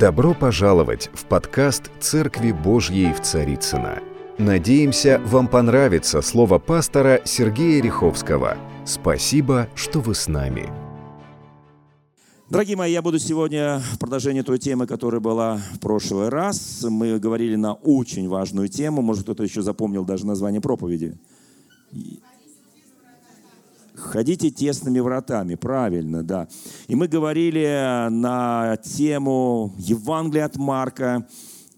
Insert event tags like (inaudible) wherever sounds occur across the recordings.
Добро пожаловать в подкаст «Церкви Божьей в Царицына. Надеемся, вам понравится слово пастора Сергея Риховского. Спасибо, что вы с нами. Дорогие мои, я буду сегодня в продолжении той темы, которая была в прошлый раз. Мы говорили на очень важную тему. Может, кто-то еще запомнил даже название проповеди. Ходите тесными вратами, правильно, да. И мы говорили на тему Евангелия от Марка,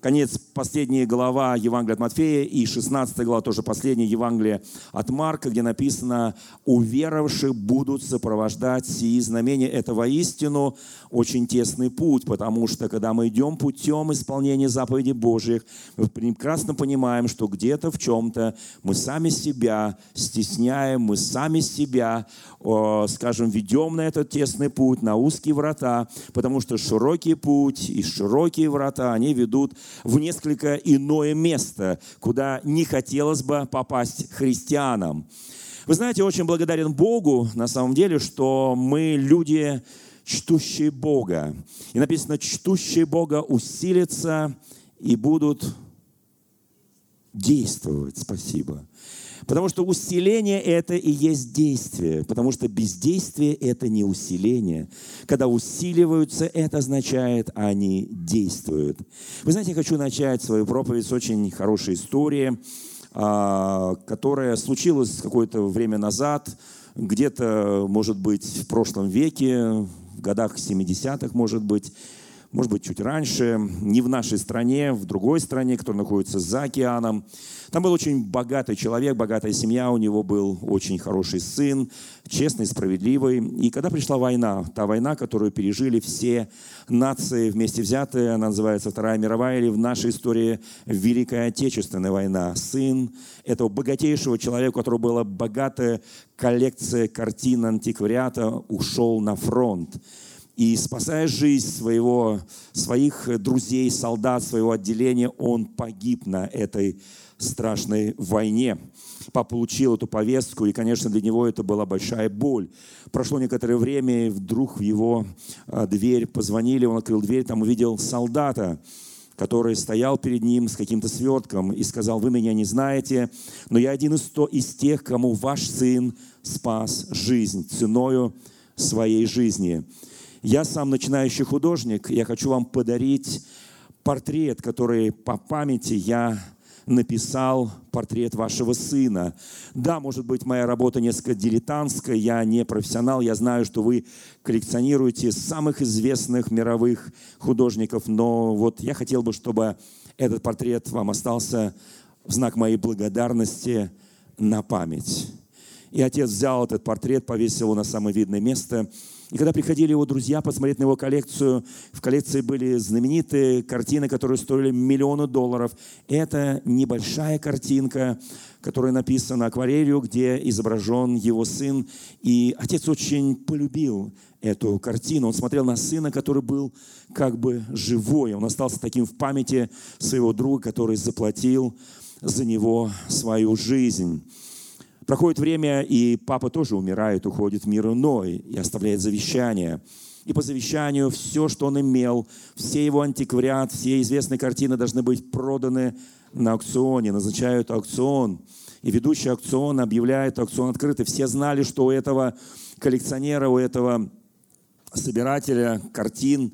конец, последняя глава Евангелия от Матфея и 16 глава, тоже последняя Евангелие от Марка, где написано «Уверовавших будут сопровождать сии знамения». Это воистину очень тесный путь, потому что когда мы идем путем исполнения заповедей Божьих, мы прекрасно понимаем, что где-то в чем-то мы сами себя стесняем, мы сами себя, скажем, ведем на этот тесный путь, на узкие врата, потому что широкий путь и широкие врата, они ведут в несколько иное место, куда не хотелось бы попасть христианам. Вы знаете, очень благодарен Богу, на самом деле, что мы люди, чтущие Бога. И написано, чтущие Бога усилятся и будут действовать. Спасибо. Потому что усиление – это и есть действие, потому что бездействие – это не усиление. Когда усиливаются, это означает, они действуют. Вы знаете, я хочу начать свою проповедь с очень хорошей истории, а, которая случилась какое-то время назад, где-то, может быть, в прошлом веке, в годах 70-х, может быть, может быть, чуть раньше, не в нашей стране, в другой стране, которая находится за океаном. Там был очень богатый человек, богатая семья, у него был очень хороший сын, честный, справедливый. И когда пришла война, та война, которую пережили все нации вместе взятые, она называется Вторая мировая, или в нашей истории Великая Отечественная война. Сын этого богатейшего человека, у которого была богатая коллекция картин антиквариата, ушел на фронт и спасая жизнь своего, своих друзей, солдат, своего отделения, он погиб на этой страшной войне. Папа получил эту повестку, и, конечно, для него это была большая боль. Прошло некоторое время, и вдруг в его а, дверь позвонили, он открыл дверь, там увидел солдата, который стоял перед ним с каким-то свертком и сказал, вы меня не знаете, но я один из, то, из тех, кому ваш сын спас жизнь ценою своей жизни. Я сам начинающий художник, я хочу вам подарить портрет, который по памяти я написал портрет вашего сына. Да, может быть, моя работа несколько дилетантская, я не профессионал, я знаю, что вы коллекционируете самых известных мировых художников, но вот я хотел бы, чтобы этот портрет вам остался в знак моей благодарности на память. И отец взял этот портрет, повесил его на самое видное место – и когда приходили его друзья посмотреть на его коллекцию, в коллекции были знаменитые картины, которые стоили миллионы долларов. Это небольшая картинка, которая написана акварелью, где изображен его сын. И отец очень полюбил эту картину. Он смотрел на сына, который был как бы живой. Он остался таким в памяти своего друга, который заплатил за него свою жизнь. Проходит время, и папа тоже умирает, уходит в мир иной и оставляет завещание. И по завещанию все, что он имел, все его антиквариат, все известные картины должны быть проданы на аукционе. Назначают аукцион. И ведущий аукцион объявляет аукцион открытый. Все знали, что у этого коллекционера, у этого собирателя картин,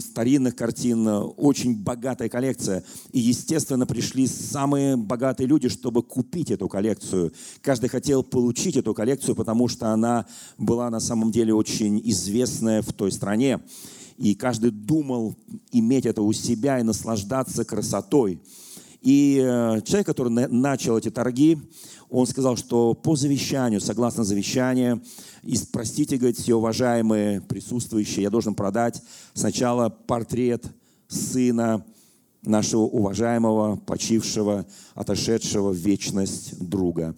старинных картин, очень богатая коллекция. И, естественно, пришли самые богатые люди, чтобы купить эту коллекцию. Каждый хотел получить эту коллекцию, потому что она была на самом деле очень известная в той стране. И каждый думал иметь это у себя и наслаждаться красотой. И э, человек, который начал эти торги, он сказал, что по завещанию, согласно завещанию, простите, говорит, все уважаемые присутствующие, я должен продать сначала портрет сына нашего уважаемого, почившего, отошедшего в вечность друга.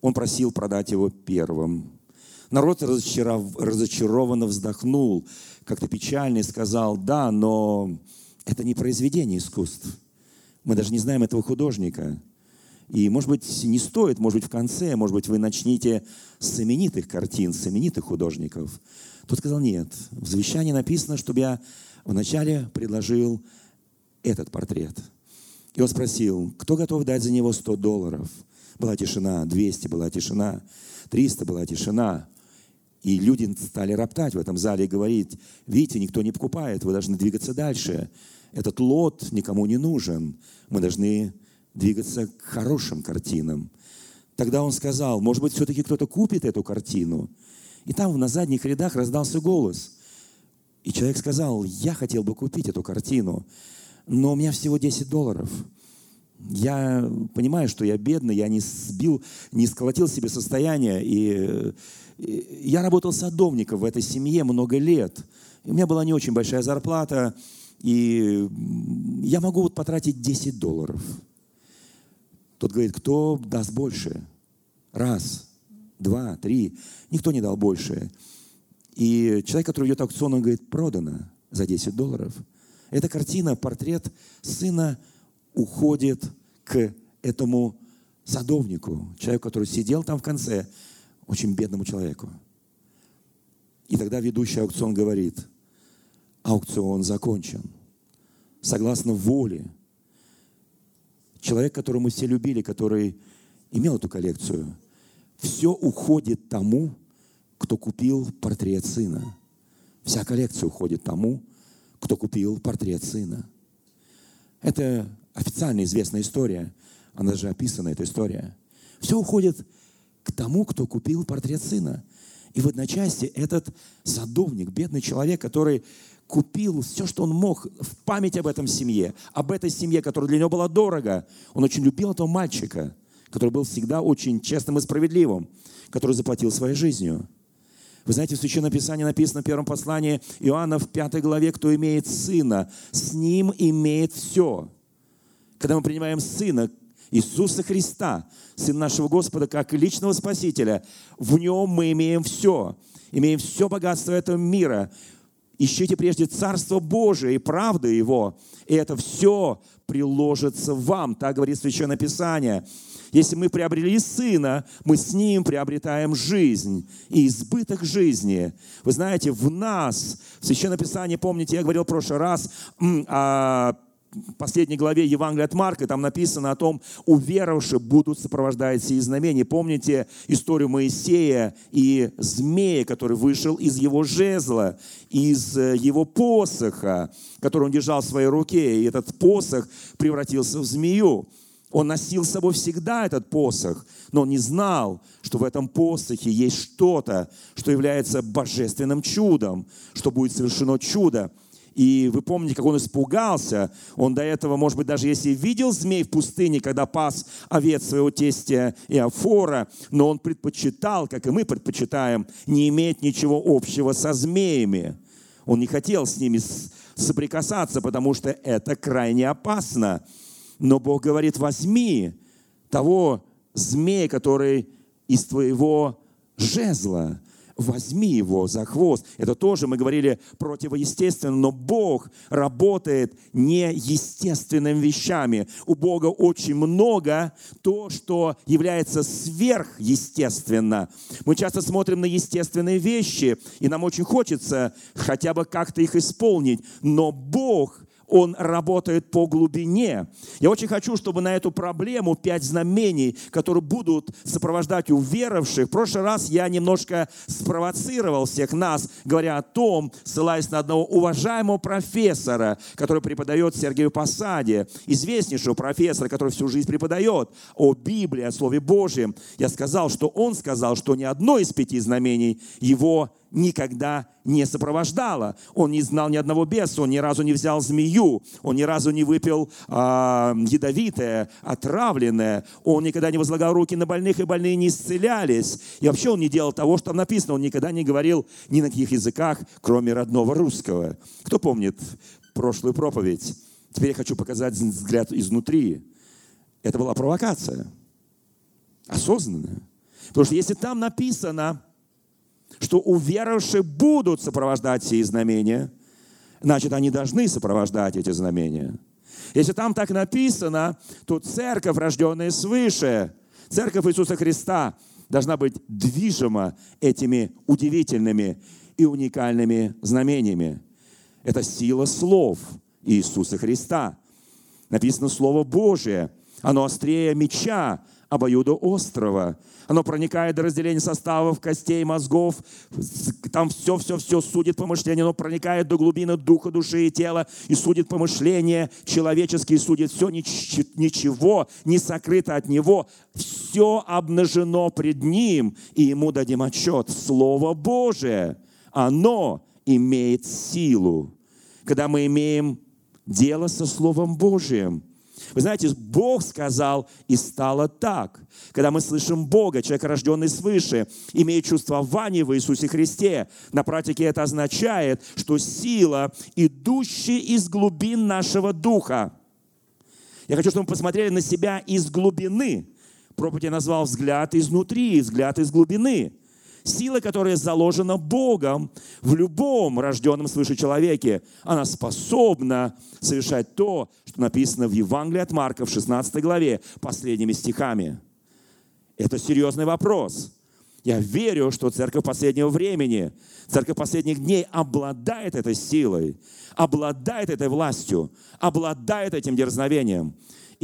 Он просил продать его первым. Народ разочаров... разочарованно вздохнул, как-то печально сказал, да, но это не произведение искусств. Мы даже не знаем этого художника. И, может быть, не стоит, может быть, в конце, может быть, вы начнете с знаменитых картин, с знаменитых художников. Тот сказал, нет, в завещании написано, чтобы я вначале предложил этот портрет. И он спросил, кто готов дать за него 100 долларов? Была тишина, 200 была тишина, 300 была тишина. И люди стали роптать в этом зале и говорить, видите, никто не покупает, вы должны двигаться дальше. Этот лот никому не нужен. Мы должны двигаться к хорошим картинам. Тогда он сказал, может быть, все-таки кто-то купит эту картину. И там на задних рядах раздался голос. И человек сказал, я хотел бы купить эту картину, но у меня всего 10 долларов. Я понимаю, что я бедный, я не сбил, не сколотил себе состояние, и я работал садовником в этой семье много лет. У меня была не очень большая зарплата, и я могу вот потратить 10 долларов. Тот говорит, кто даст больше? Раз, два, три. Никто не дал больше. И человек, который идет аукцион, он говорит, продано за 10 долларов. Эта картина, портрет сына уходит к этому садовнику, человеку, который сидел там в конце, очень бедному человеку. И тогда ведущий аукцион говорит, аукцион закончен. Согласно воле. Человек, которого мы все любили, который имел эту коллекцию, все уходит тому, кто купил портрет сына. Вся коллекция уходит тому, кто купил портрет сына. Это официально известная история. Она же описана, эта история. Все уходит к тому, кто купил портрет сына. И в одночасье этот садовник, бедный человек, который купил все, что он мог в память об этом семье, об этой семье, которая для него была дорого. Он очень любил этого мальчика, который был всегда очень честным и справедливым, который заплатил своей жизнью. Вы знаете, в Священном Писании написано в первом послании Иоанна в пятой главе, кто имеет сына, с ним имеет все. Когда мы принимаем сына, Иисуса Христа, Сына нашего Господа, как личного Спасителя, в Нем мы имеем все. Имеем все богатство этого мира. Ищите прежде Царство Божие и правду Его, и это все приложится вам. Так говорит Священное Писание. Если мы приобрели Сына, мы с Ним приобретаем жизнь и избыток жизни. Вы знаете, в нас, в Священном Писании, помните, я говорил в прошлый раз о последней главе Евангелия от Марка, там написано о том, уверовавшие будут сопровождать сии знамения. Помните историю Моисея и змея, который вышел из его жезла, из э, его посоха, который он держал в своей руке, и этот посох превратился в змею. Он носил с собой всегда этот посох, но он не знал, что в этом посохе есть что-то, что является божественным чудом, что будет совершено чудо. И вы помните, как он испугался. Он до этого, может быть, даже если видел змей в пустыне, когда пас овец своего тестя Иофора, но он предпочитал, как и мы предпочитаем, не иметь ничего общего со змеями. Он не хотел с ними соприкасаться, потому что это крайне опасно. Но Бог говорит, возьми того змея, который из твоего жезла, возьми его за хвост. Это тоже мы говорили противоестественно, но Бог работает неестественными вещами. У Бога очень много то, что является сверхъестественно. Мы часто смотрим на естественные вещи, и нам очень хочется хотя бы как-то их исполнить, но Бог он работает по глубине. Я очень хочу, чтобы на эту проблему пять знамений, которые будут сопровождать уверовавших. В прошлый раз я немножко спровоцировал всех нас, говоря о том, ссылаясь на одного уважаемого профессора, который преподает Сергею Посаде, известнейшего профессора, который всю жизнь преподает о Библии, о Слове Божьем. Я сказал, что он сказал, что ни одно из пяти знамений его никогда не сопровождала. Он не знал ни одного беса, он ни разу не взял змею, он ни разу не выпил э, ядовитое, отравленное, он никогда не возлагал руки на больных, и больные не исцелялись. И вообще он не делал того, что там написано, он никогда не говорил ни на каких языках, кроме родного русского. Кто помнит прошлую проповедь? Теперь я хочу показать взгляд изнутри. Это была провокация. Осознанная. Потому что если там написано, что уверовавшие будут сопровождать сие знамения, значит, они должны сопровождать эти знамения. Если там так написано, то церковь, рожденная свыше, церковь Иисуса Христа, должна быть движима этими удивительными и уникальными знамениями. Это сила слов Иисуса Христа. Написано Слово Божие. Оно острее меча, обоюдоострого. Оно проникает до разделения составов, костей, мозгов. Там все-все-все судит помышление. Оно проникает до глубины духа, души и тела и судит помышления человеческие, судит все, ничего не сокрыто от него. Все обнажено пред ним, и ему дадим отчет. Слово Божие, оно имеет силу. Когда мы имеем дело со Словом Божиим – вы знаете, Бог сказал, и стало так. Когда мы слышим Бога, человек, рожденный свыше, имеет чувствование в Иисусе Христе, на практике это означает, что сила, идущая из глубин нашего духа. Я хочу, чтобы мы посмотрели на себя из глубины. Проповедь я назвал «взгляд изнутри», «взгляд из глубины». Сила, которая заложена Богом в любом рожденном свыше человеке, она способна совершать то, что написано в Евангелии от Марка в 16 главе, последними стихами. Это серьезный вопрос. Я верю, что церковь последнего времени, церковь последних дней обладает этой силой, обладает этой властью, обладает этим дерзновением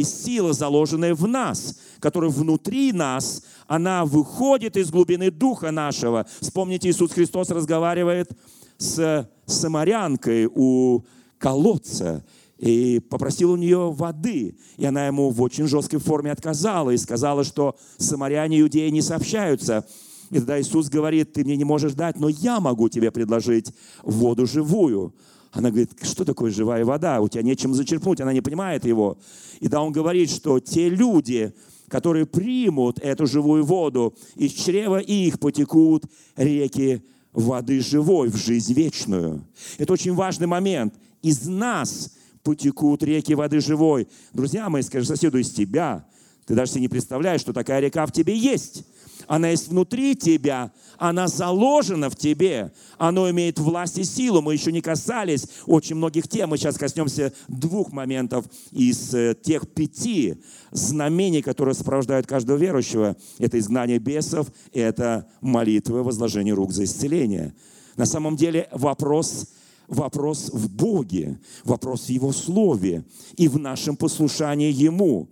и сила, заложенная в нас, которая внутри нас, она выходит из глубины духа нашего. Вспомните, Иисус Христос разговаривает с самарянкой у колодца и попросил у нее воды. И она ему в очень жесткой форме отказала и сказала, что самаряне и иудеи не сообщаются. И тогда Иисус говорит, ты мне не можешь дать, но я могу тебе предложить воду живую. Она говорит, что такое живая вода? У тебя нечем зачерпнуть. Она не понимает его. И да, он говорит, что те люди, которые примут эту живую воду, из чрева их потекут реки воды живой в жизнь вечную. Это очень важный момент. Из нас потекут реки воды живой. Друзья мои, скажи соседу, из тебя. Ты даже себе не представляешь, что такая река в тебе есть. Она есть внутри тебя, она заложена в тебе, оно имеет власть и силу. Мы еще не касались очень многих тем, мы сейчас коснемся двух моментов из э, тех пяти знамений, которые сопровождают каждого верующего. Это изгнание бесов, это молитва, возложение рук за исцеление. На самом деле вопрос вопрос в Боге, вопрос в Его Слове и в нашем послушании Ему.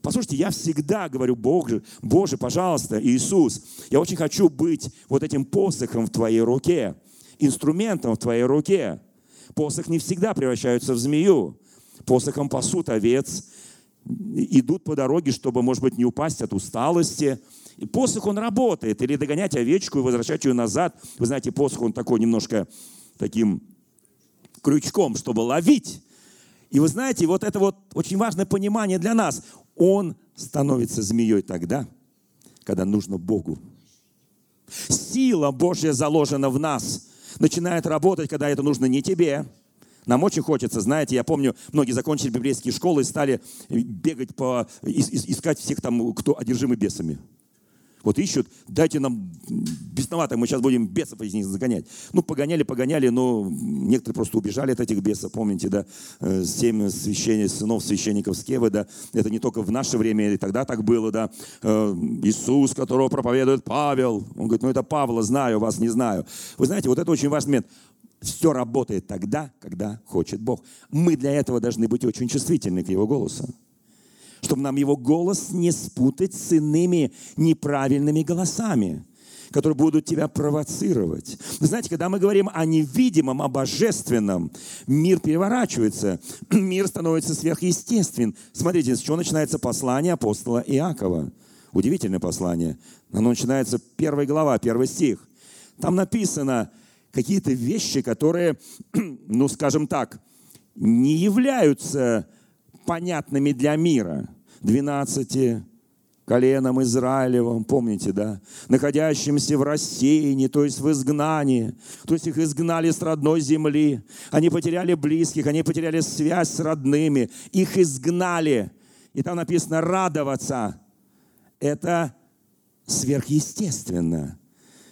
Послушайте, я всегда говорю, Бог, Боже, пожалуйста, Иисус, я очень хочу быть вот этим посохом в Твоей руке, инструментом в Твоей руке. Посох не всегда превращается в змею. Посохом пасут овец, идут по дороге, чтобы, может быть, не упасть от усталости. И посох, он работает. Или догонять овечку и возвращать ее назад. Вы знаете, посох, он такой немножко таким крючком, чтобы ловить. И вы знаете, вот это вот очень важное понимание для нас он становится змеей тогда, когда нужно Богу. Сила Божья заложена в нас, начинает работать, когда это нужно не тебе. Нам очень хочется, знаете, я помню, многие закончили библейские школы и стали бегать по, искать всех там, кто одержимы бесами. Вот ищут, дайте нам бесновато, мы сейчас будем бесов из них загонять. Ну, погоняли, погоняли, но некоторые просто убежали от этих бесов, помните, да, э, семь священников, сынов священников Скевы, да, это не только в наше время, и тогда так было, да, э, Иисус, которого проповедует Павел, он говорит, ну это Павла, знаю, вас не знаю. Вы знаете, вот это очень важный момент. Все работает тогда, когда хочет Бог. Мы для этого должны быть очень чувствительны к Его голосу чтобы нам его голос не спутать с иными неправильными голосами которые будут тебя провоцировать. Вы знаете, когда мы говорим о невидимом, о божественном, мир переворачивается, (clears throat) мир становится сверхъестественным. Смотрите, с чего начинается послание апостола Иакова. Удивительное послание. Оно начинается первая глава, первый стих. Там написано какие-то вещи, которые, (clears throat) ну, скажем так, не являются понятными для мира. Двенадцати коленом Израилевым, помните, да, находящимся в рассеянии, то есть в изгнании, то есть их изгнали с родной земли, они потеряли близких, они потеряли связь с родными, их изгнали. И там написано радоваться. Это сверхъестественно,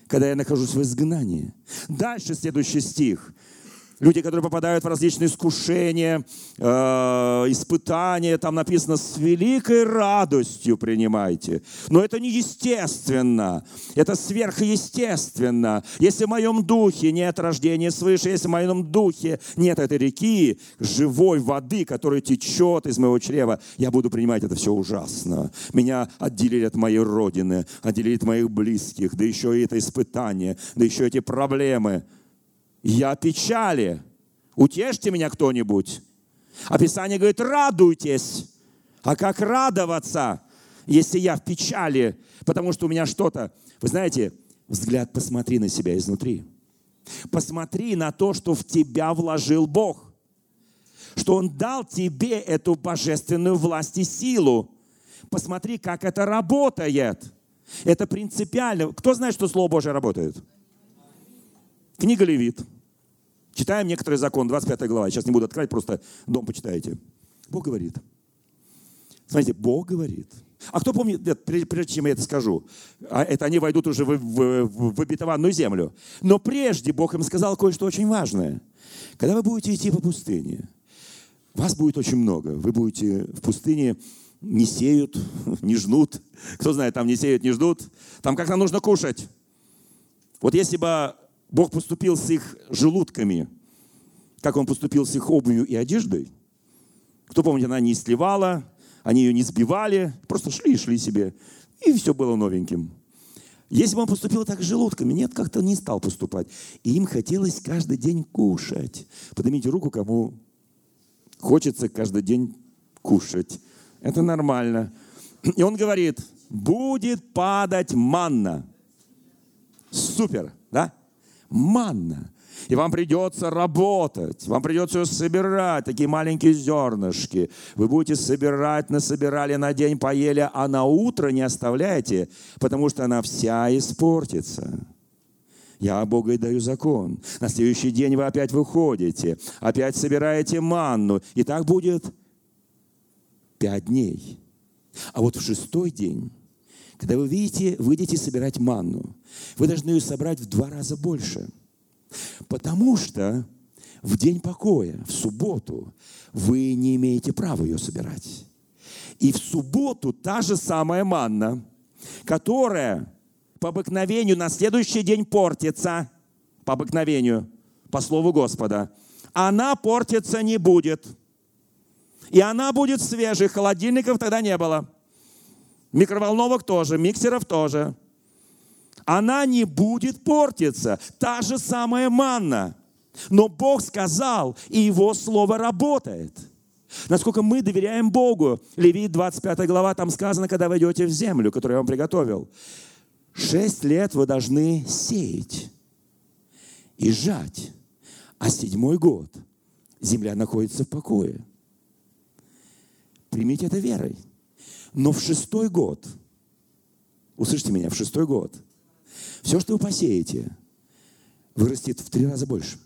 когда я нахожусь в изгнании. Дальше следующий стих. Люди, которые попадают в различные искушения, э, испытания, там написано, с великой радостью принимайте. Но это не естественно, это сверхъестественно. Если в моем духе нет рождения свыше, если в моем духе нет этой реки, живой воды, которая течет из моего чрева, я буду принимать это все ужасно. Меня отделили от моей родины, отделили от моих близких, да еще и это испытание, да еще эти проблемы – я печали. Утешьте меня кто-нибудь. А Писание говорит, радуйтесь. А как радоваться, если я в печали, потому что у меня что-то... Вы знаете, взгляд посмотри на себя изнутри. Посмотри на то, что в тебя вложил Бог. Что Он дал тебе эту божественную власть и силу. Посмотри, как это работает. Это принципиально. Кто знает, что Слово Божье работает? Книга Левит. Читаем некоторый закон, 25 глава. Сейчас не буду открывать, просто дом почитаете. Бог говорит. Смотрите, Бог говорит. А кто помнит, нет, прежде чем я это скажу, а это они войдут уже в, в, в обетованную землю. Но прежде Бог им сказал кое-что очень важное. Когда вы будете идти по пустыне, вас будет очень много. Вы будете в пустыне не сеют, (laughs) не жнут. Кто знает, там не сеют, не ждут. Там как-то нужно кушать. Вот если бы Бог поступил с их желудками, как Он поступил с их обувью и одеждой. Кто помнит, она не сливала, они ее не сбивали, просто шли и шли себе, и все было новеньким. Если бы он поступил так с желудками, нет, как-то не стал поступать. И им хотелось каждый день кушать. Поднимите руку, кому хочется каждый день кушать. Это нормально. И он говорит, будет падать манна. Супер, да? Манна. И вам придется работать, вам придется собирать, такие маленькие зернышки. Вы будете собирать, насобирали на день, поели, а на утро не оставляйте, потому что она вся испортится. Я Бога и даю закон. На следующий день вы опять выходите, опять собираете манну. И так будет пять дней. А вот в шестой день когда вы видите, выйдете собирать манну, вы должны ее собрать в два раза больше. Потому что в день покоя, в субботу, вы не имеете права ее собирать. И в субботу та же самая манна, которая по обыкновению на следующий день портится, по обыкновению, по слову Господа, она портиться не будет. И она будет свежей, холодильников тогда не было – Микроволновок тоже, миксеров тоже. Она не будет портиться. Та же самая манна. Но Бог сказал, и Его Слово работает. Насколько мы доверяем Богу. Левит 25 глава, там сказано, когда вы идете в землю, которую я вам приготовил. Шесть лет вы должны сеять и жать. А седьмой год земля находится в покое. Примите это верой. Но в шестой год, услышьте меня, в шестой год, все, что вы посеете, вырастет в три раза больше.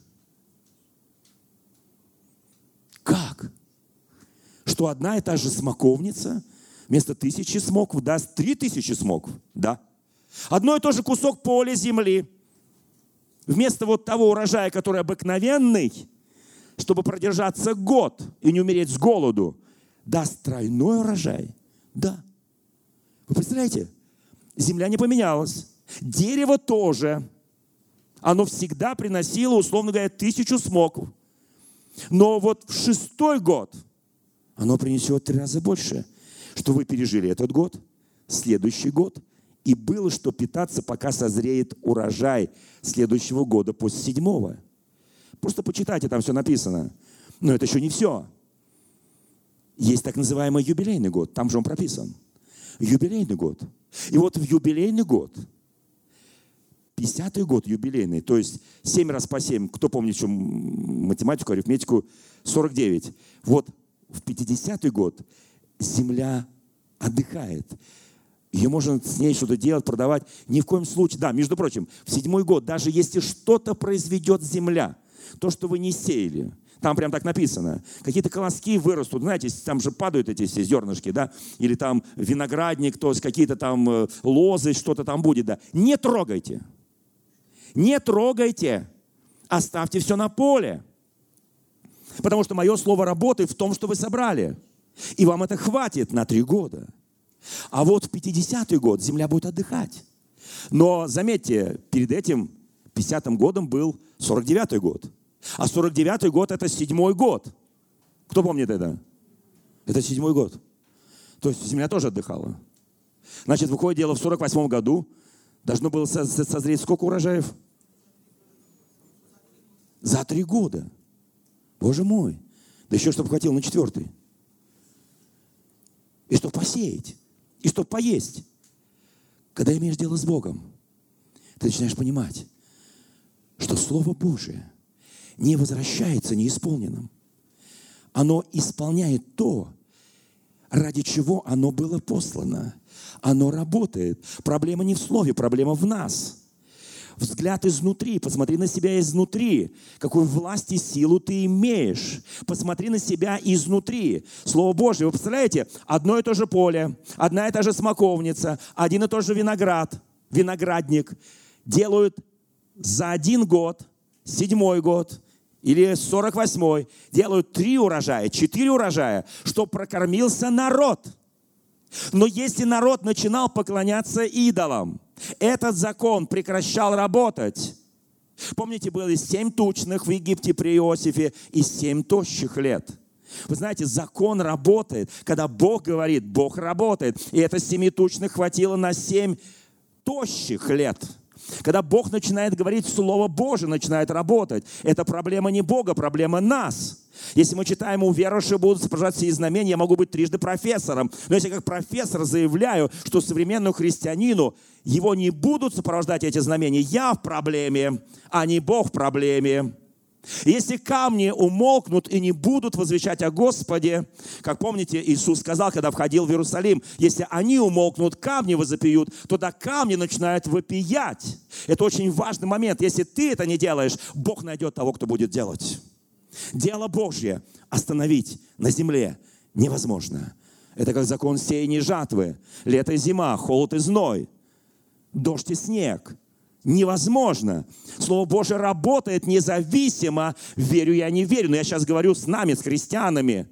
Как? Что одна и та же смоковница вместо тысячи смоков даст три тысячи смоков? Да. Одно и то же кусок поля земли. Вместо вот того урожая, который обыкновенный, чтобы продержаться год и не умереть с голоду, даст тройной урожай – да. Вы представляете? Земля не поменялась. Дерево тоже. Оно всегда приносило, условно говоря, тысячу смоков. Но вот в шестой год оно принесет три раза больше, что вы пережили этот год, следующий год, и было что питаться, пока созреет урожай следующего года после седьмого. Просто почитайте, там все написано. Но это еще не все. Есть так называемый юбилейный год, там же он прописан. Юбилейный год. И вот в юбилейный год, 50-й год юбилейный, то есть 7 раз по 7, кто помнит еще математику, арифметику, 49. Вот в 50-й год земля отдыхает. Ее можно с ней что-то делать, продавать. Ни в коем случае. Да, между прочим, в седьмой год, даже если что-то произведет земля, то, что вы не сеяли – там прям так написано. Какие-то колоски вырастут, знаете, там же падают эти все зернышки, да? Или там виноградник, то есть какие-то там э, лозы, что-то там будет, да? Не трогайте. Не трогайте. Оставьте все на поле. Потому что мое слово работает в том, что вы собрали. И вам это хватит на три года. А вот в 50-й год земля будет отдыхать. Но заметьте, перед этим 50-м годом был 49-й год. А 49-й год это седьмой год. Кто помнит это? Это седьмой год. То есть земля тоже отдыхала. Значит, выходит дело в 48 году. Должно было созреть сколько урожаев? За три года. Боже мой. Да еще чтобы хватило на четвертый. И чтобы посеять. И чтобы поесть. Когда имеешь дело с Богом, ты начинаешь понимать, что Слово Божие не возвращается неисполненным. Оно исполняет то, ради чего оно было послано. Оно работает. Проблема не в слове, проблема в нас. Взгляд изнутри, посмотри на себя изнутри. Какую власть и силу ты имеешь. Посмотри на себя изнутри. Слово Божье, вы представляете, одно и то же поле, одна и та же смоковница, один и тот же виноград, виноградник делают за один год, седьмой год, или 48-й, делают три урожая, четыре урожая, чтобы прокормился народ. Но если народ начинал поклоняться идолам, этот закон прекращал работать. Помните, было семь тучных в Египте при Иосифе и семь тощих лет. Вы знаете, закон работает. Когда Бог говорит, Бог работает. И это семи тучных хватило на семь тощих лет – когда Бог начинает говорить, Слово Божие начинает работать. Это проблема не Бога, проблема нас. Если мы читаем, у верующих будут сопровождать все знамения, я могу быть трижды профессором. Но если как профессор заявляю, что современному христианину его не будут сопровождать эти знамения, я в проблеме, а не Бог в проблеме. Если камни умолкнут и не будут возвещать о Господе, как помните, Иисус сказал, когда входил в Иерусалим, если они умолкнут, камни возопьют, тогда камни начинают вопиять. Это очень важный момент. Если ты это не делаешь, Бог найдет того, кто будет делать. Дело Божье остановить на земле невозможно. Это как закон сеяния жатвы. Лето и зима, холод и зной, дождь и снег – невозможно. Слово Божье работает независимо, верю я, не верю. Но я сейчас говорю с нами, с христианами.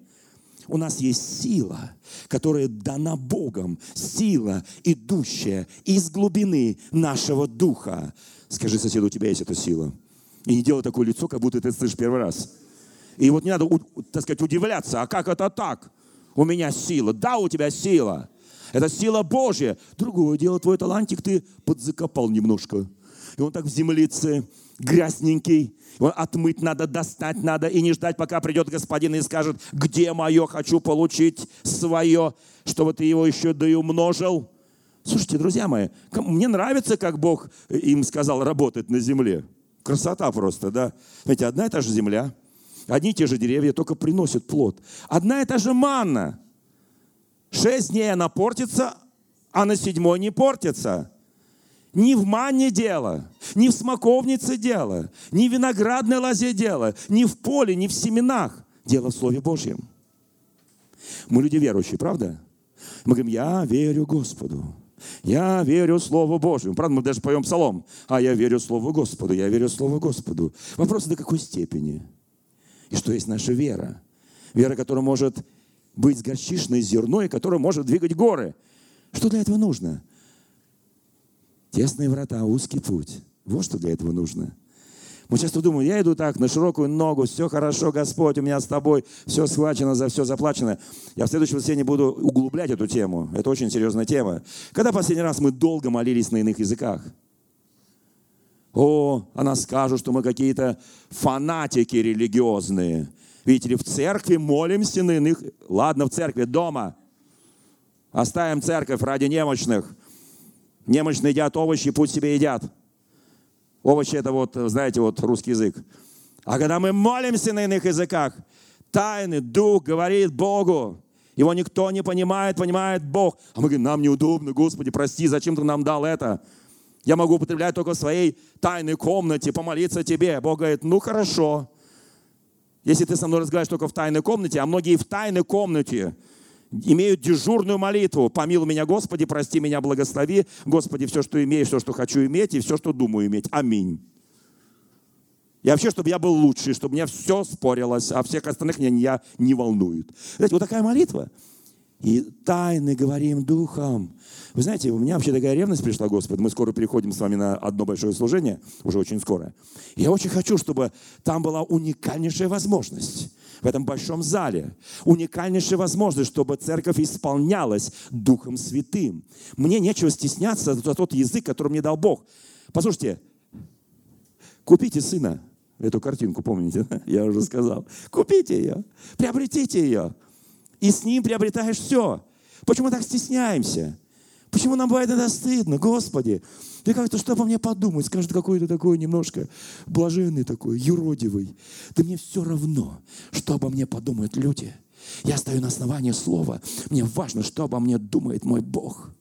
У нас есть сила, которая дана Богом, сила, идущая из глубины нашего духа. Скажи соседу, у тебя есть эта сила. И не делай такое лицо, как будто ты слышишь первый раз. И вот не надо, так сказать, удивляться, а как это так? У меня сила. Да, у тебя сила. Это сила Божья. Другое дело, твой талантик ты подзакопал немножко и он так в землице, грязненький. Его отмыть надо, достать надо, и не ждать, пока придет господин и скажет, где мое, хочу получить свое, чтобы ты его еще да и умножил. Слушайте, друзья мои, мне нравится, как Бог им сказал работать на земле. Красота просто, да? Знаете, одна и та же земля, одни и те же деревья, только приносят плод. Одна и та же манна. Шесть дней она портится, а на седьмой не портится. Не в манне дело, не в смоковнице дело, не в виноградной лозе дело, не в поле, не в семенах. Дело в Слове Божьем. Мы люди верующие, правда? Мы говорим, я верю Господу. Я верю Слову Божьему. Правда, мы даже поем псалом. А я верю Слову Господу, я верю Слову Господу. Вопрос, до какой степени? И что есть наша вера? Вера, которая может быть горчичной зерной, которая может двигать горы. Что для этого нужно? Тесные врата, узкий путь. Вот что для этого нужно. Мы часто думаем, я иду так, на широкую ногу, все хорошо, Господь, у меня с тобой, все схвачено, за все заплачено. Я в следующем воскресенье буду углублять эту тему. Это очень серьезная тема. Когда последний раз мы долго молились на иных языках? О, она скажет, что мы какие-то фанатики религиозные. Видите ли, в церкви молимся на иных... Ладно, в церкви, дома. Оставим церковь ради немощных. Немощные едят овощи, пусть себе едят. Овощи это вот, знаете, вот русский язык. А когда мы молимся на иных языках, тайный дух говорит Богу. Его никто не понимает, понимает Бог. А мы говорим, нам неудобно, Господи, прости, зачем ты нам дал это? Я могу употреблять только в своей тайной комнате, помолиться тебе. Бог говорит, ну хорошо. Если ты со мной разговариваешь только в тайной комнате, а многие в тайной комнате, имеют дежурную молитву. Помилуй меня, Господи, прости меня, благослови. Господи, все, что имею, все, что хочу иметь, и все, что думаю иметь. Аминь. И вообще, чтобы я был лучший, чтобы мне все спорилось, а всех остальных меня не волнует. Знаете, вот такая молитва. И тайны говорим духом. Вы знаете, у меня вообще такая ревность пришла, Господи. Мы скоро переходим с вами на одно большое служение, уже очень скоро. я очень хочу, чтобы там была уникальнейшая возможность в этом большом зале. Уникальнейшая возможность, чтобы церковь исполнялась Духом Святым. Мне нечего стесняться за тот язык, который мне дал Бог. Послушайте, купите сына. Эту картинку помните, я уже сказал. Купите ее, приобретите ее. И с ним приобретаешь все. Почему так стесняемся? Почему нам бывает это стыдно? Господи, ты как-то что обо мне подумать? Скажет, какой то такой немножко блаженный такой, юродивый. Да мне все равно, что обо мне подумают люди. Я стою на основании слова. Мне важно, что обо мне думает мой Бог.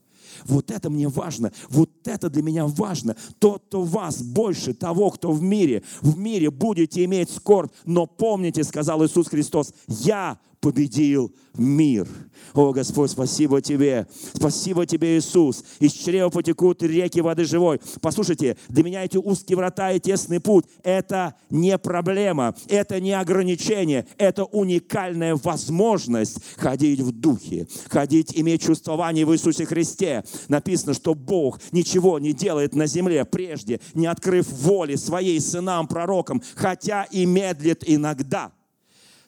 Вот это мне важно, вот это для меня важно. Тот, кто вас больше того, кто в мире, в мире будете иметь скорбь, но помните, сказал Иисус Христос, я победил мир. О, Господь, спасибо Тебе. Спасибо Тебе, Иисус. Из чрева потекут реки воды живой. Послушайте, для меня эти узкие врата и тесный путь – это не проблема, это не ограничение, это уникальная возможность ходить в духе, ходить, иметь чувствование в Иисусе Христе. Написано, что Бог ничего не делает на земле прежде, не открыв воли своей сынам, пророкам, хотя и медлит иногда –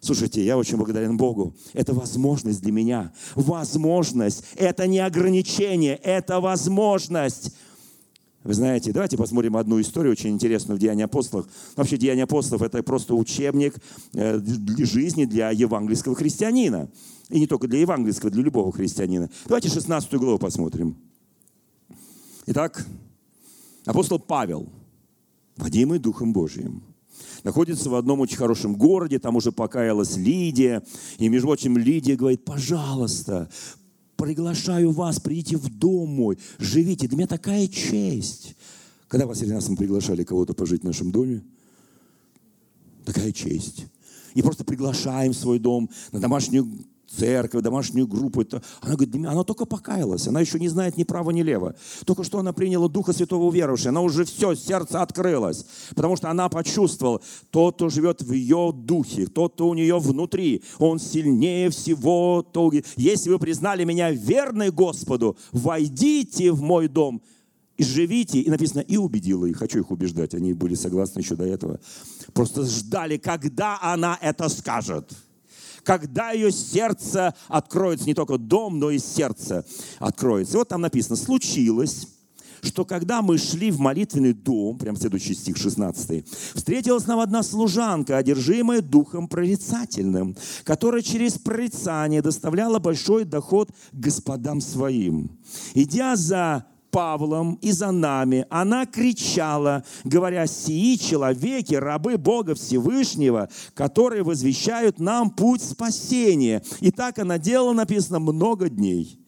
Слушайте, я очень благодарен Богу. Это возможность для меня. Возможность. Это не ограничение, это возможность. Вы знаете, давайте посмотрим одну историю очень интересную в Деянии апостолов. Вообще, Деяние апостолов – это просто учебник э, для жизни для евангельского христианина. И не только для евангельского, для любого христианина. Давайте 16 главу посмотрим. Итак, апостол Павел, водимый Духом Божиим, находится в одном очень хорошем городе, там уже покаялась Лидия, и, между прочим, Лидия говорит, пожалуйста, приглашаю вас, придите в дом мой, живите, для меня такая честь. Когда вас раз мы приглашали кого-то пожить в нашем доме? Такая честь. И просто приглашаем в свой дом на домашнюю церковь, домашнюю группу. Это, она говорит, она только покаялась, она еще не знает ни права, ни лево. Только что она приняла Духа Святого уверовавшая, она уже все, сердце открылось, потому что она почувствовала, тот, кто живет в ее духе, тот, кто у нее внутри, он сильнее всего. То, если вы признали меня верной Господу, войдите в мой дом и живите. И написано, и убедила их. Хочу их убеждать, они были согласны еще до этого. Просто ждали, когда она это скажет когда ее сердце откроется, не только дом, но и сердце откроется. И вот там написано, случилось, что когда мы шли в молитвенный дом, прям следующий стих 16, встретилась нам одна служанка, одержимая духом прорицательным, которая через прорицание доставляла большой доход господам своим. Идя за Павлом и за нами, она кричала, говоря, «Сии человеки, рабы Бога Всевышнего, которые возвещают нам путь спасения». И так она делала, написано, много дней.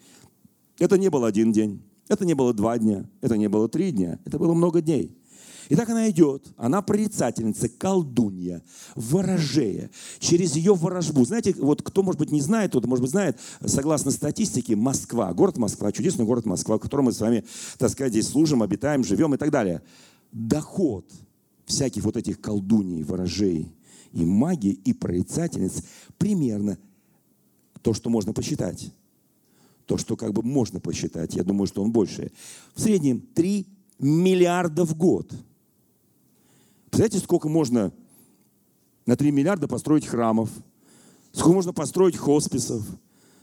Это не был один день, это не было два дня, это не было три дня, это было много дней. И так она идет, она прорицательница, колдунья, ворожея. Через ее ворожбу, знаете, вот кто, может быть, не знает, тот, может быть, знает, согласно статистике, Москва, город Москва, чудесный город Москва, в котором мы с вами, так сказать, здесь служим, обитаем, живем и так далее. Доход всяких вот этих колдуней, ворожей и магии, и прорицательниц примерно то, что можно посчитать. То, что как бы можно посчитать. Я думаю, что он больше. В среднем 3 миллиарда в год – Представляете, сколько можно на 3 миллиарда построить храмов, сколько можно построить хосписов,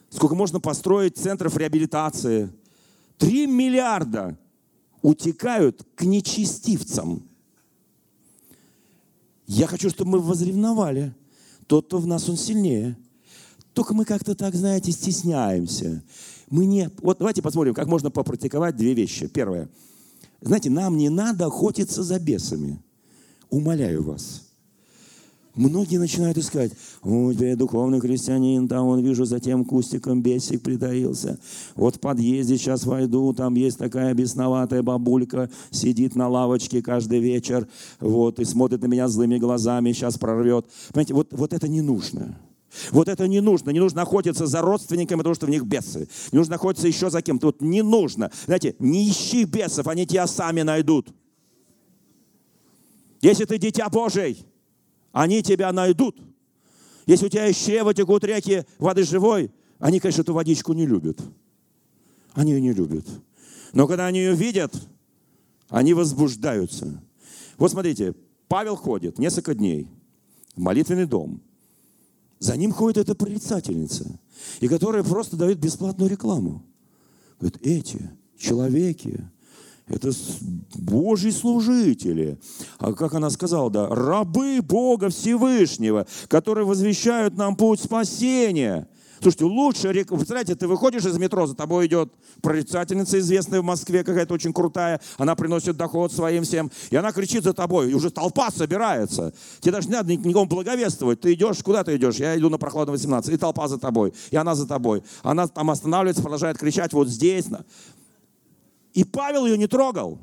сколько можно построить центров реабилитации. 3 миллиарда утекают к нечестивцам. Я хочу, чтобы мы возревновали. Тот, кто в нас, он сильнее. Только мы как-то так, знаете, стесняемся. Мы не... Вот давайте посмотрим, как можно попрактиковать две вещи. Первое. Знаете, нам не надо охотиться за бесами. Умоляю вас. Многие начинают искать, ой, я духовный христианин, там он вижу за тем кустиком бесик притаился. Вот в подъезде сейчас войду, там есть такая бесноватая бабулька, сидит на лавочке каждый вечер, вот, и смотрит на меня злыми глазами, сейчас прорвет. Понимаете, вот, вот это не нужно. Вот это не нужно. Не нужно охотиться за родственниками, потому что в них бесы. Не нужно охотиться еще за кем-то. Вот не нужно. Знаете, не ищи бесов, они тебя сами найдут. Если ты дитя Божий, они тебя найдут. Если у тебя из чрева текут реки воды живой, они, конечно, эту водичку не любят. Они ее не любят. Но когда они ее видят, они возбуждаются. Вот смотрите, Павел ходит несколько дней в молитвенный дом. За ним ходит эта прорицательница, и которая просто дает бесплатную рекламу. Говорит, эти человеки, это Божьи служители. А как она сказала, да, рабы Бога Всевышнего, которые возвещают нам путь спасения. Слушайте, лучше, представляете, ты выходишь из метро, за тобой идет прорицательница известная в Москве, какая-то очень крутая, она приносит доход своим всем, и она кричит за тобой, и уже толпа собирается. Тебе даже не надо никому благовествовать. Ты идешь, куда ты идешь? Я иду на прохладную 18, и толпа за тобой, и она за тобой. Она там останавливается, продолжает кричать вот здесь. И Павел ее не трогал.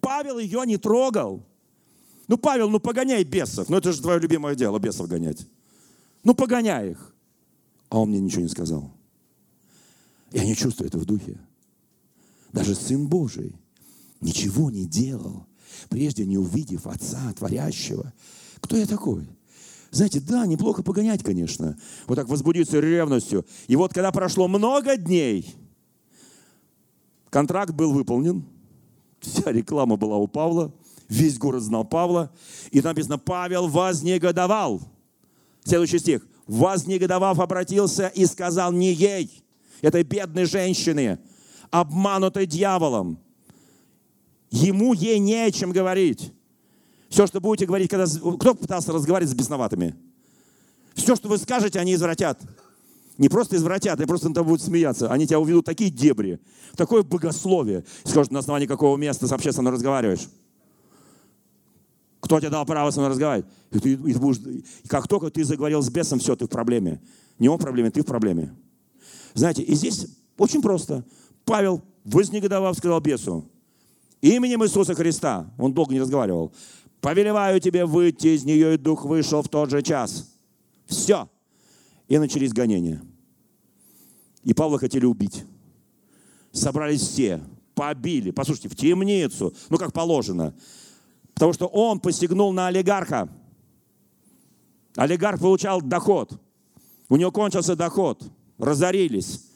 Павел ее не трогал. Ну, Павел, ну погоняй бесов. Ну, это же твое любимое дело, бесов гонять. Ну, погоняй их. А он мне ничего не сказал. Я не чувствую это в духе. Даже Сын Божий ничего не делал, прежде не увидев Отца Творящего. Кто я такой? Знаете, да, неплохо погонять, конечно. Вот так возбудиться ревностью. И вот когда прошло много дней, контракт был выполнен, вся реклама была у Павла, весь город знал Павла, и там написано, Павел вознегодовал. Следующий стих вознегодовав, обратился и сказал не ей, этой бедной женщине, обманутой дьяволом. Ему ей не о чем говорить. Все, что будете говорить, когда... Кто пытался разговаривать с бесноватыми? Все, что вы скажете, они извратят. Не просто извратят, они просто на тобой будут смеяться. Они тебя уведут такие дебри, такое богословие. Скажут, на основании какого места с общественно разговариваешь. Кто тебе дал право со мной разговаривать? И ты, и будешь, и как только ты заговорил с бесом, все, ты в проблеме. Не он в проблеме, ты в проблеме. Знаете, и здесь очень просто. Павел, вознегодовав, сказал бесу, именем Иисуса Христа, он долго не разговаривал, повелеваю тебе выйти из нее, и дух вышел в тот же час. Все. И начались гонения. И Павла хотели убить. Собрались все, побили, послушайте, в темницу, ну как положено. Потому что он посягнул на олигарха. Олигарх получал доход. У него кончился доход. Разорились.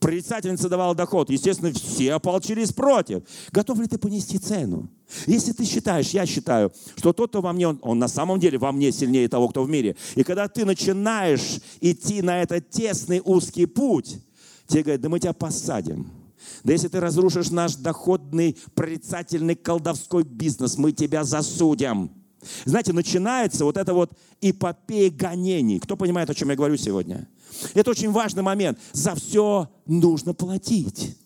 Прорицательница давала доход. Естественно, все ополчились против. Готов ли ты понести цену? Если ты считаешь, я считаю, что тот, кто во мне, он, он на самом деле во мне сильнее того, кто в мире. И когда ты начинаешь идти на этот тесный узкий путь, тебе говорят, да мы тебя посадим да если ты разрушишь наш доходный, прорицательный колдовской бизнес, мы тебя засудим. Знаете, начинается вот это вот эпопея гонений. Кто понимает, о чем я говорю сегодня? Это очень важный момент. За все нужно платить.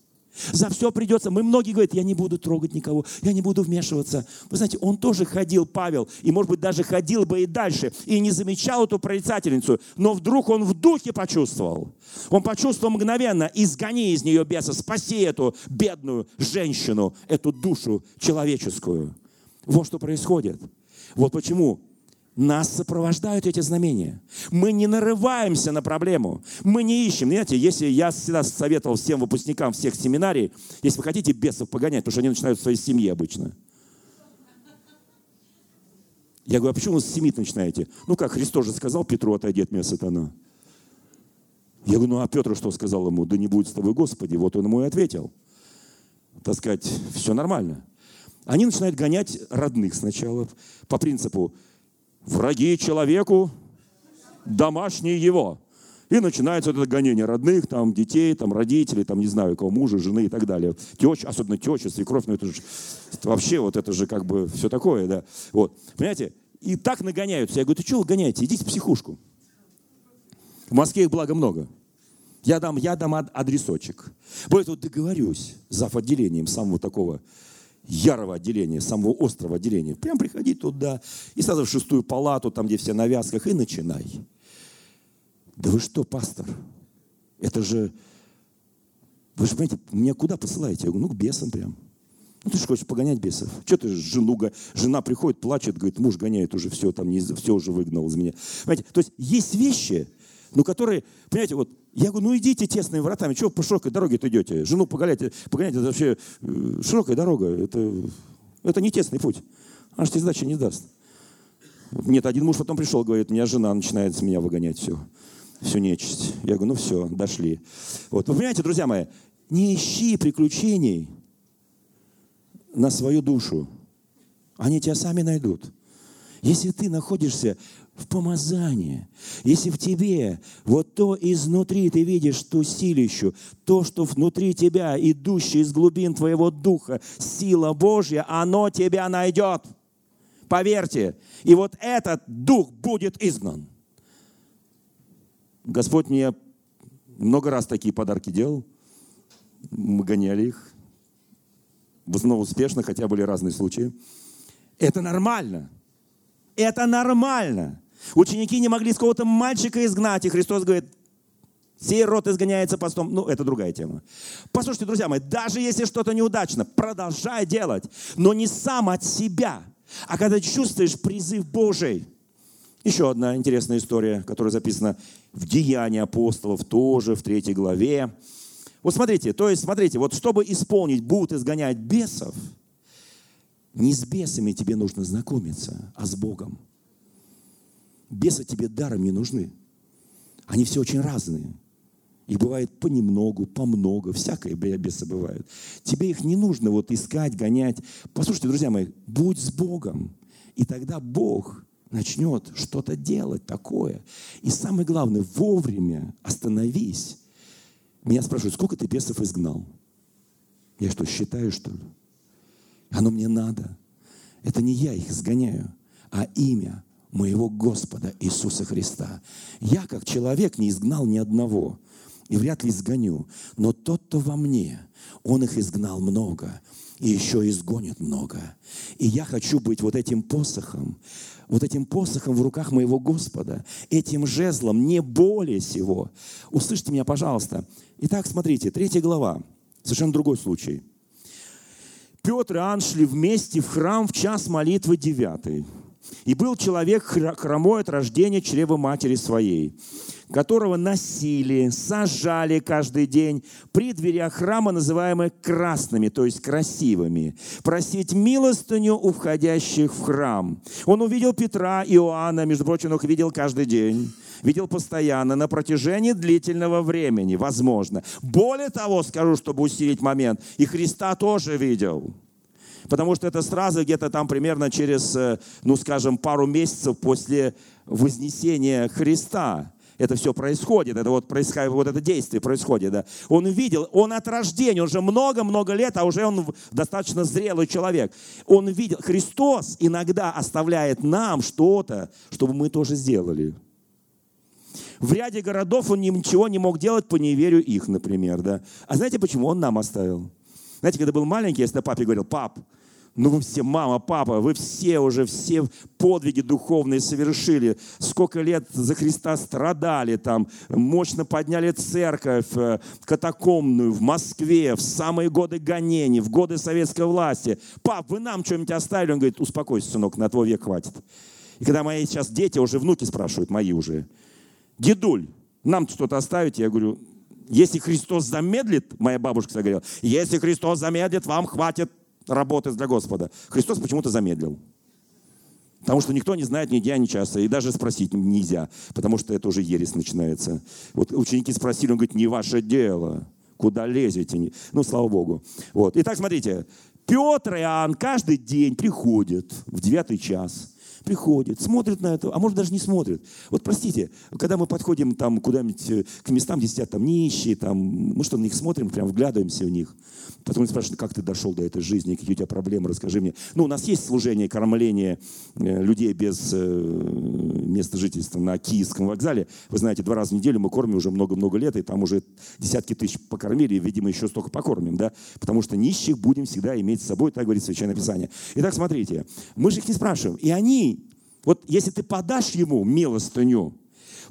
За все придется. Мы многие говорят, я не буду трогать никого, я не буду вмешиваться. Вы знаете, он тоже ходил, Павел, и, может быть, даже ходил бы и дальше, и не замечал эту прорицательницу. Но вдруг он в духе почувствовал. Он почувствовал мгновенно, изгони из нее беса, спаси эту бедную женщину, эту душу человеческую. Вот что происходит. Вот почему нас сопровождают эти знамения. Мы не нарываемся на проблему. Мы не ищем. Знаете, если я всегда советовал всем выпускникам всех семинарий, если вы хотите бесов погонять, потому что они начинают в своей семье обычно. Я говорю, а почему вы с семи начинаете? Ну как, Христос же сказал Петру, отойди от меня, сатана. Я говорю, ну а Петр что сказал ему? Да не будет с тобой Господи. Вот он ему и ответил. Так сказать, все нормально. Они начинают гонять родных сначала по принципу, враги человеку, домашние его. И начинается вот это гонение родных, там, детей, там, родителей, там, не знаю, кого, мужа, жены и так далее. Теща, особенно теща, свекровь, ну это же вообще вот это же как бы все такое, да. Вот, понимаете, и так нагоняются. Я говорю, ты что вы гоняете? Идите в психушку. В Москве их благо много. Я дам, я дам адресочек. Более вот договорюсь зав. отделением самого такого ярого отделения, самого острого отделения. Прям приходи туда и сразу в шестую палату, там, где все на вязках, и начинай. Да вы что, пастор? Это же... Вы же понимаете, меня куда посылаете? Я говорю, ну, к бесам прям. Ну, ты же хочешь погонять бесов. Что ты жену... Жена приходит, плачет, говорит, муж гоняет уже все, там, не, все уже выгнал из меня. Понимаете, то есть есть вещи, ну, которые, понимаете, вот я говорю, ну идите тесными вратами, чего по широкой дороге-то идете? Жену погонять, погонять это вообще э, широкая дорога, это, это не тесный путь. Она же тебе сдачи не даст. Нет, один муж потом пришел, говорит, меня жена начинает с меня выгонять все. Всю нечисть. Я говорю, ну все, дошли. Вот. Вы понимаете, друзья мои, не ищи приключений на свою душу. Они тебя сами найдут. Если ты находишься в помазании, если в тебе вот то изнутри ты видишь ту силищу, то, что внутри тебя, идущее из глубин твоего духа, сила Божья, оно тебя найдет. Поверьте. И вот этот дух будет изгнан. Господь мне много раз такие подарки делал. Мы гоняли их. В основном успешно, хотя были разные случаи. Это нормально. Это нормально. Ученики не могли с кого-то мальчика изгнать, и Христос говорит, сей род изгоняется постом. Ну, это другая тема. Послушайте, друзья мои, даже если что-то неудачно, продолжай делать, но не сам от себя, а когда чувствуешь призыв Божий. Еще одна интересная история, которая записана в Деянии апостолов, тоже в третьей главе. Вот смотрите, то есть, смотрите, вот чтобы исполнить, будут изгонять бесов, не с бесами тебе нужно знакомиться, а с Богом. Бесы тебе даром не нужны. Они все очень разные. Их бывает понемногу, помного, всякое бесы бывают. Тебе их не нужно вот искать, гонять. Послушайте, друзья мои, будь с Богом. И тогда Бог начнет что-то делать такое. И самое главное, вовремя остановись. Меня спрашивают, сколько ты бесов изгнал? Я что, считаю, что ли? Оно мне надо. Это не я их изгоняю, а имя моего Господа Иисуса Христа. Я, как человек, не изгнал ни одного и вряд ли изгоню. Но тот, кто во мне, он их изгнал много и еще изгонит много. И я хочу быть вот этим посохом, вот этим посохом в руках моего Господа, этим жезлом, не более всего. Услышьте меня, пожалуйста. Итак, смотрите, третья глава, совершенно другой случай. Петр и Иоанн шли вместе в храм в час молитвы девятый. И был человек хромой от рождения чрева матери своей, которого носили, сажали каждый день при дверях храма, называемых красными, то есть красивыми, просить милостыню у входящих в храм. Он увидел Петра Иоанна, между прочим, он их видел каждый день видел постоянно на протяжении длительного времени, возможно. Более того, скажу, чтобы усилить момент, и Христа тоже видел. Потому что это сразу где-то там примерно через, э, ну скажем, пару месяцев после вознесения Христа это все происходит, это вот происходит, вот это действие происходит, да. Он видел, он от рождения, он же много-много лет, а уже он достаточно зрелый человек. Он видел, Христос иногда оставляет нам что-то, чтобы мы тоже сделали. В ряде городов он ничего не мог делать по неверию их, например, да. А знаете, почему он нам оставил? Знаете, когда был маленький, я всегда папе говорил, пап, ну вы все, мама, папа, вы все уже все подвиги духовные совершили. Сколько лет за Христа страдали там, мощно подняли церковь э, катакомную в Москве в самые годы гонений, в годы советской власти. Пап, вы нам что-нибудь оставили? Он говорит, успокойся, сынок, на твой век хватит. И когда мои сейчас дети, уже внуки спрашивают, мои уже, дедуль, нам что-то оставить? Я говорю, если Христос замедлит, моя бабушка всегда если Христос замедлит, вам хватит работы для Господа. Христос почему-то замедлил. Потому что никто не знает ни дня, ни часа. И даже спросить нельзя, потому что это уже ересь начинается. Вот ученики спросили, он говорит, не ваше дело. Куда лезете? Ну, слава Богу. Вот. Итак, смотрите. Петр и Иоанн каждый день приходят в девятый час приходит, смотрит на это, а может даже не смотрит. Вот простите, когда мы подходим там куда-нибудь э, к местам, где сидят там нищие, там, мы что, на них смотрим, прям вглядываемся в них. Потом спрашивают, как ты дошел до этой жизни, какие у тебя проблемы, расскажи мне. Ну, у нас есть служение, кормление э, людей без э, места жительства на Киевском вокзале. Вы знаете, два раза в неделю мы кормим уже много-много лет, и там уже десятки тысяч покормили, и, видимо, еще столько покормим, да? Потому что нищих будем всегда иметь с собой, так говорит Священное Писание. Итак, смотрите, мы же их не спрашиваем. И они вот если ты подашь ему милостыню,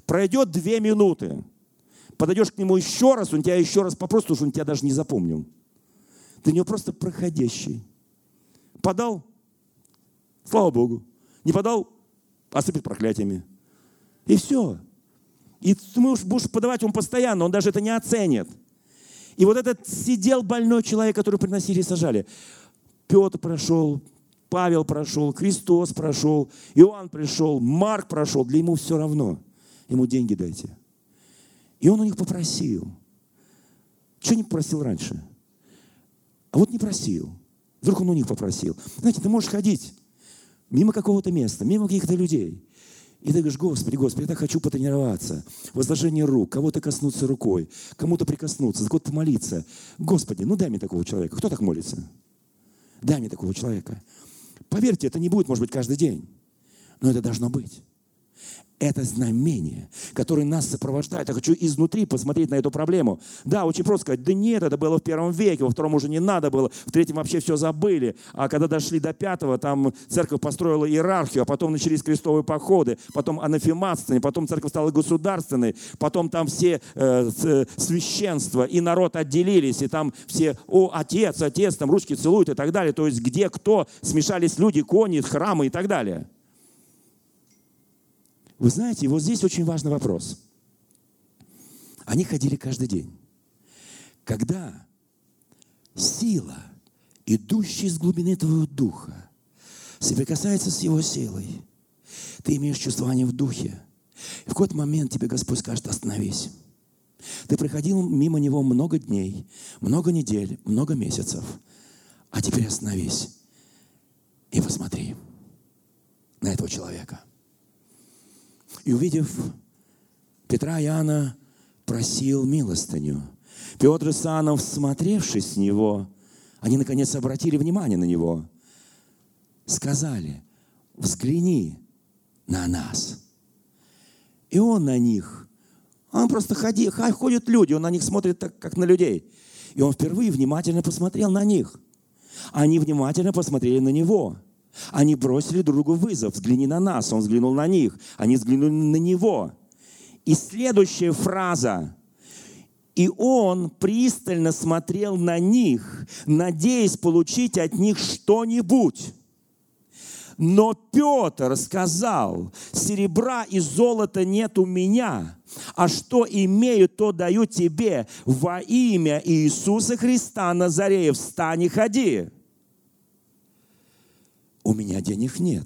пройдет две минуты, подойдешь к нему еще раз, он тебя еще раз попросит, потому он тебя даже не запомнил. Ты него просто проходящий. Подал? Слава Богу. Не подал? Осыпет проклятиями. И все. И ты будешь подавать ему постоянно, он даже это не оценит. И вот этот сидел больной человек, который приносили и сажали. Петр прошел, Павел прошел, Христос прошел, Иоанн пришел, Марк прошел. Для ему все равно. Ему деньги дайте. И он у них попросил. Что не попросил раньше? А вот не просил. Вдруг он у них попросил. Знаете, ты можешь ходить мимо какого-то места, мимо каких-то людей. И ты говоришь, Господи, Господи, я так хочу потренироваться. Возложение рук, кого-то коснуться рукой, кому-то прикоснуться, за кого-то молиться. Господи, ну дай мне такого человека. Кто так молится? Дай мне такого человека. Поверьте, это не будет, может быть, каждый день. Но это должно быть это знамение, которое нас сопровождает. Я хочу изнутри посмотреть на эту проблему. Да, очень просто сказать, да нет, это было в первом веке, во втором уже не надо было, в третьем вообще все забыли. А когда дошли до пятого, там церковь построила иерархию, а потом начались крестовые походы, потом анафематствование, потом церковь стала государственной, потом там все э, э, священства и народ отделились, и там все, о, отец, отец, там ручки целуют и так далее. То есть где кто, смешались люди, кони, храмы и так далее. Вы знаете, вот здесь очень важный вопрос. Они ходили каждый день. Когда сила, идущая из глубины твоего духа, соприкасается с его силой, ты имеешь чувствование в духе. И в какой-то момент тебе Господь скажет, остановись. Ты проходил мимо него много дней, много недель, много месяцев. А теперь остановись и посмотри на этого человека. И увидев Петра и Иоанна, просил милостыню. Петр и Санов, смотревшись с него, они наконец обратили внимание на него. Сказали, взгляни на нас. И он на них. Он просто ходит, ходят люди, он на них смотрит так, как на людей. И он впервые внимательно посмотрел на них. Они внимательно посмотрели на него. Они бросили друг другу вызов. Взгляни на нас. Он взглянул на них. Они взглянули на него. И следующая фраза. И он пристально смотрел на них, надеясь получить от них что-нибудь. Но Петр сказал, серебра и золота нет у меня, а что имею, то даю тебе во имя Иисуса Христа Назарея, встань и ходи у меня денег нет.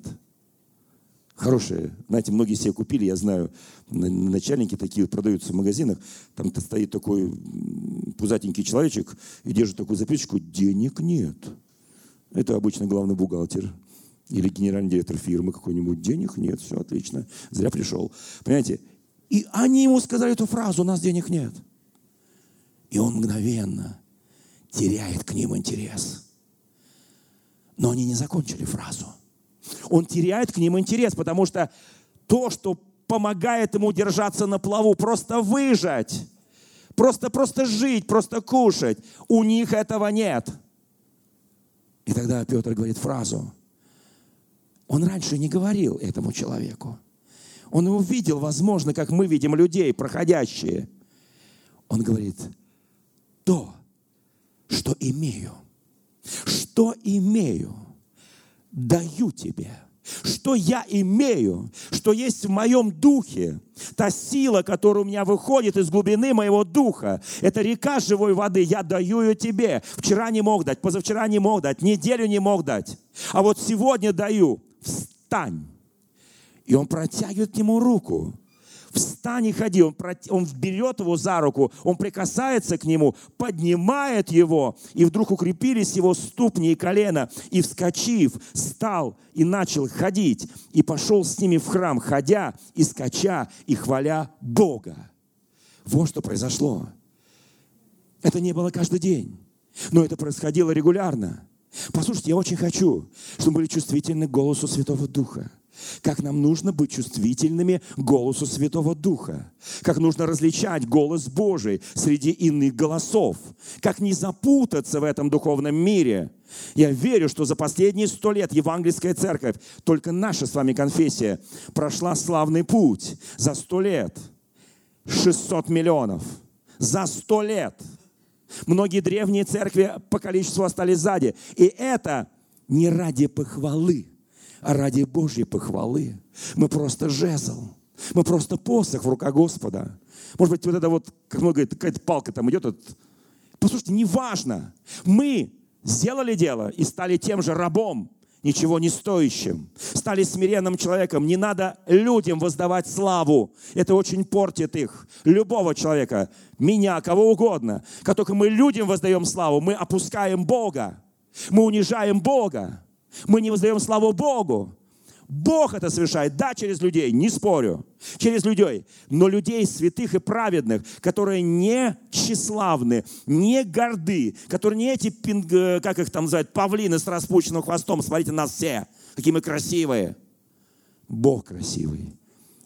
Хорошие, знаете, многие себе купили, я знаю, начальники такие продаются в магазинах, там стоит такой пузатенький человечек и держит такую записочку, денег нет. Это обычно главный бухгалтер или генеральный директор фирмы какой-нибудь. Денег нет, все отлично, зря пришел. Понимаете? И они ему сказали эту фразу, у нас денег нет. И он мгновенно теряет к ним интерес. Но они не закончили фразу. Он теряет к ним интерес, потому что то, что помогает ему держаться на плаву, просто выжать, просто, просто жить, просто кушать, у них этого нет. И тогда Петр говорит фразу. Он раньше не говорил этому человеку. Он его видел, возможно, как мы видим людей, проходящие. Он говорит, то, что имею, что имею, даю тебе. Что я имею, что есть в моем духе, та сила, которая у меня выходит из глубины моего духа, это река живой воды, я даю ее тебе. Вчера не мог дать, позавчера не мог дать, неделю не мог дать. А вот сегодня даю. Встань. И он протягивает к нему руку встань и ходи. Он, он берет его за руку, он прикасается к нему, поднимает его, и вдруг укрепились его ступни и колено, и, вскочив, стал и начал ходить, и пошел с ними в храм, ходя и скача, и хваля Бога. Вот что произошло. Это не было каждый день, но это происходило регулярно. Послушайте, я очень хочу, чтобы были чувствительны к голосу Святого Духа как нам нужно быть чувствительными голосу Святого Духа, как нужно различать голос Божий среди иных голосов, как не запутаться в этом духовном мире. Я верю, что за последние сто лет Евангельская церковь, только наша с вами конфессия, прошла славный путь за сто лет. 600 миллионов. За сто лет. Многие древние церкви по количеству остались сзади. И это не ради похвалы, а ради Божьей похвалы. Мы просто жезл. Мы просто посох в руках Господа. Может быть, вот это вот, как много говорит, какая-то палка там идет. Вот. Послушайте, неважно. Мы сделали дело и стали тем же рабом. ничего не стоящим. Стали смиренным человеком. Не надо людям воздавать славу. Это очень портит их. Любого человека, меня, кого угодно. Как только мы людям воздаем славу, мы опускаем Бога. Мы унижаем Бога. Мы не воздаем славу Богу. Бог это совершает, да, через людей, не спорю, через людей, но людей святых и праведных, которые не тщеславны, не горды, которые не эти, э, как их там называют, павлины с распущенным хвостом, смотрите нас все, какие мы красивые. Бог красивый,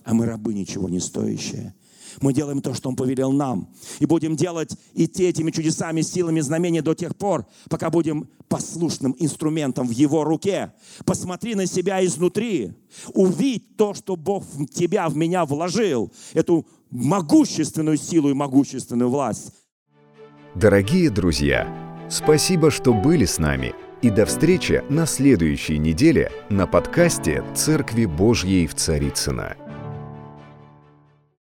а мы рабы ничего не стоящие. Мы делаем то, что Он повелел нам. И будем делать идти этими чудесами, силами, знамения до тех пор, пока будем послушным инструментом в Его руке. Посмотри на себя изнутри. Увидь то, что Бог в тебя, в меня вложил. Эту могущественную силу и могущественную власть. Дорогие друзья, спасибо, что были с нами. И до встречи на следующей неделе на подкасте «Церкви Божьей в Царицына.